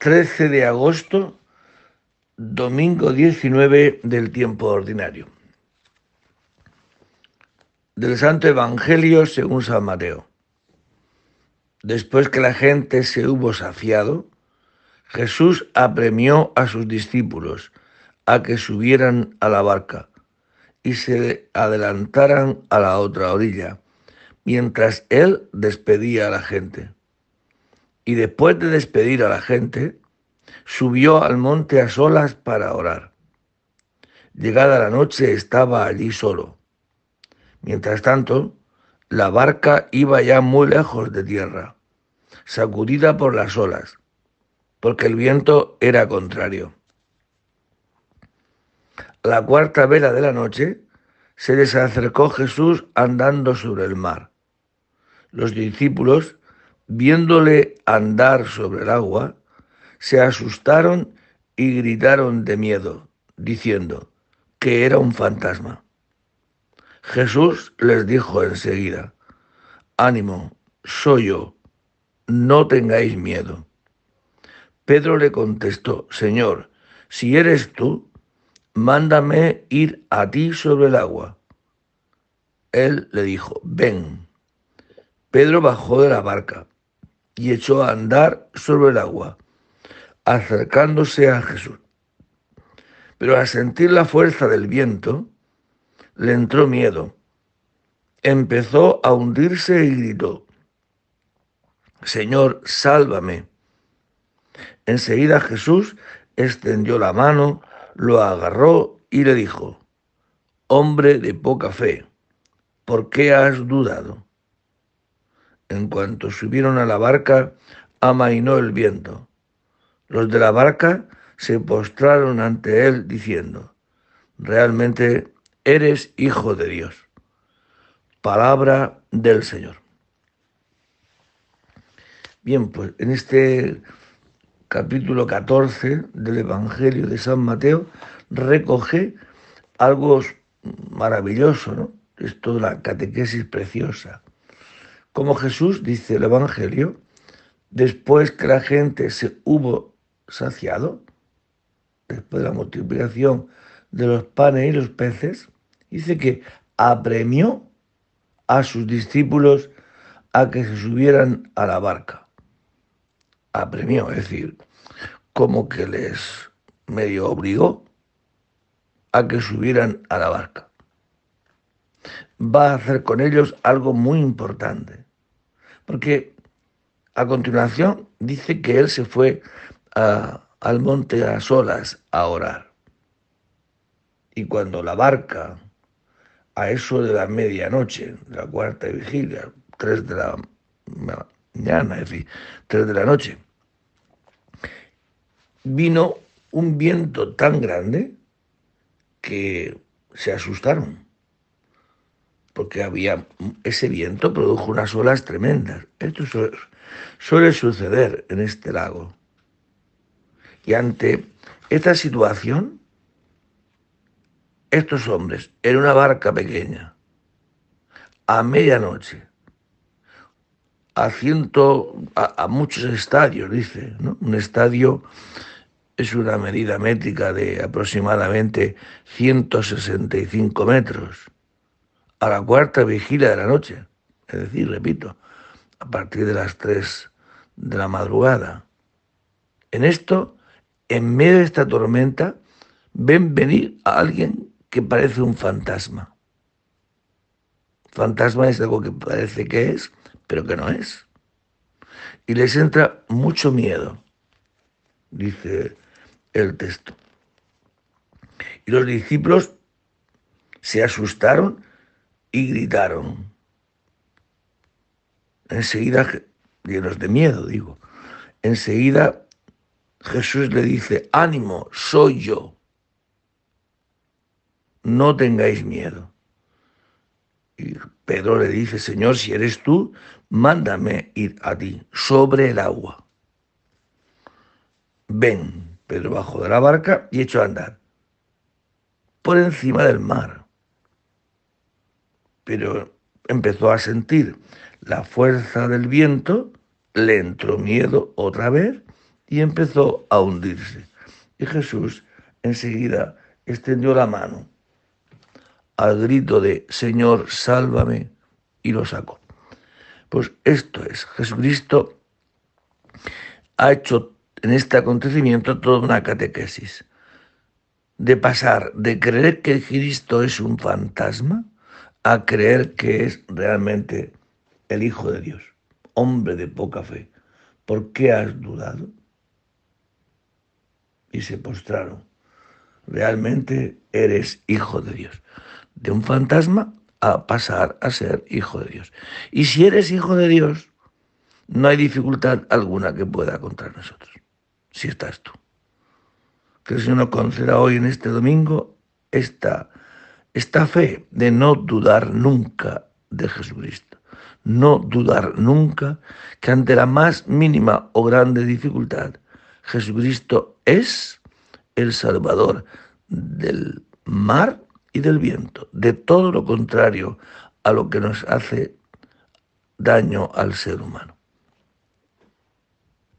13 de agosto, domingo 19 del tiempo ordinario. Del Santo Evangelio según San Mateo. Después que la gente se hubo saciado, Jesús apremió a sus discípulos a que subieran a la barca y se adelantaran a la otra orilla, mientras él despedía a la gente. Y después de despedir a la gente, subió al monte a solas para orar. Llegada la noche estaba allí solo. Mientras tanto, la barca iba ya muy lejos de tierra, sacudida por las olas, porque el viento era contrario. A la cuarta vela de la noche se les acercó Jesús andando sobre el mar. Los discípulos viéndole andar sobre el agua, se asustaron y gritaron de miedo, diciendo que era un fantasma. Jesús les dijo enseguida, ánimo, soy yo, no tengáis miedo. Pedro le contestó, Señor, si eres tú, mándame ir a ti sobre el agua. Él le dijo, ven. Pedro bajó de la barca y echó a andar sobre el agua, acercándose a Jesús. Pero al sentir la fuerza del viento, le entró miedo. Empezó a hundirse y gritó, Señor, sálvame. Enseguida Jesús extendió la mano, lo agarró y le dijo, Hombre de poca fe, ¿por qué has dudado? En cuanto subieron a la barca, amainó el viento. Los de la barca se postraron ante él diciendo, realmente eres hijo de Dios. Palabra del Señor. Bien, pues en este capítulo 14 del Evangelio de San Mateo recoge algo maravilloso, ¿no? Es toda la catequesis preciosa como Jesús, dice el Evangelio, después que la gente se hubo saciado, después de la multiplicación de los panes y los peces, dice que apremió a sus discípulos a que se subieran a la barca. Apremió, es decir, como que les medio obligó a que subieran a la barca. Va a hacer con ellos algo muy importante porque a continuación dice que él se fue al monte a solas a orar. Y cuando la barca, a eso de la medianoche, la cuarta vigilia, tres de la mañana, es decir, tres de la noche, vino un viento tan grande que se asustaron porque había ese viento produjo unas olas tremendas. Esto suele, suceder en este lago. Y ante esta situación, estos hombres en una barca pequeña, a medianoche, a, ciento, a, muchos estadios, dice, un estadio es una medida métrica de aproximadamente 165 metros a la cuarta vigilia de la noche, es decir, repito, a partir de las tres de la madrugada. En esto, en medio de esta tormenta, ven venir a alguien que parece un fantasma. Fantasma es algo que parece que es, pero que no es. Y les entra mucho miedo, dice el texto. Y los discípulos se asustaron y gritaron. Enseguida, llenos de miedo, digo, enseguida Jesús le dice, ánimo, soy yo. No tengáis miedo. Y Pedro le dice, Señor, si eres tú, mándame ir a ti sobre el agua. Ven, Pedro bajó de la barca y echó a andar por encima del mar pero empezó a sentir la fuerza del viento, le entró miedo otra vez y empezó a hundirse. Y Jesús enseguida extendió la mano al grito de Señor, sálvame, y lo sacó. Pues esto es, Jesucristo ha hecho en este acontecimiento toda una catequesis de pasar de creer que Cristo es un fantasma a creer que es realmente el Hijo de Dios, hombre de poca fe. ¿Por qué has dudado? Y se postraron. Realmente eres hijo de Dios. De un fantasma a pasar a ser hijo de Dios. Y si eres hijo de Dios, no hay dificultad alguna que pueda contra nosotros, si estás tú. Que el Señor nos conceda hoy en este domingo esta, esta fe de no dudar nunca de Jesucristo. No dudar nunca que ante la más mínima o grande dificultad, Jesucristo es el Salvador del mar y del viento, de todo lo contrario a lo que nos hace daño al ser humano.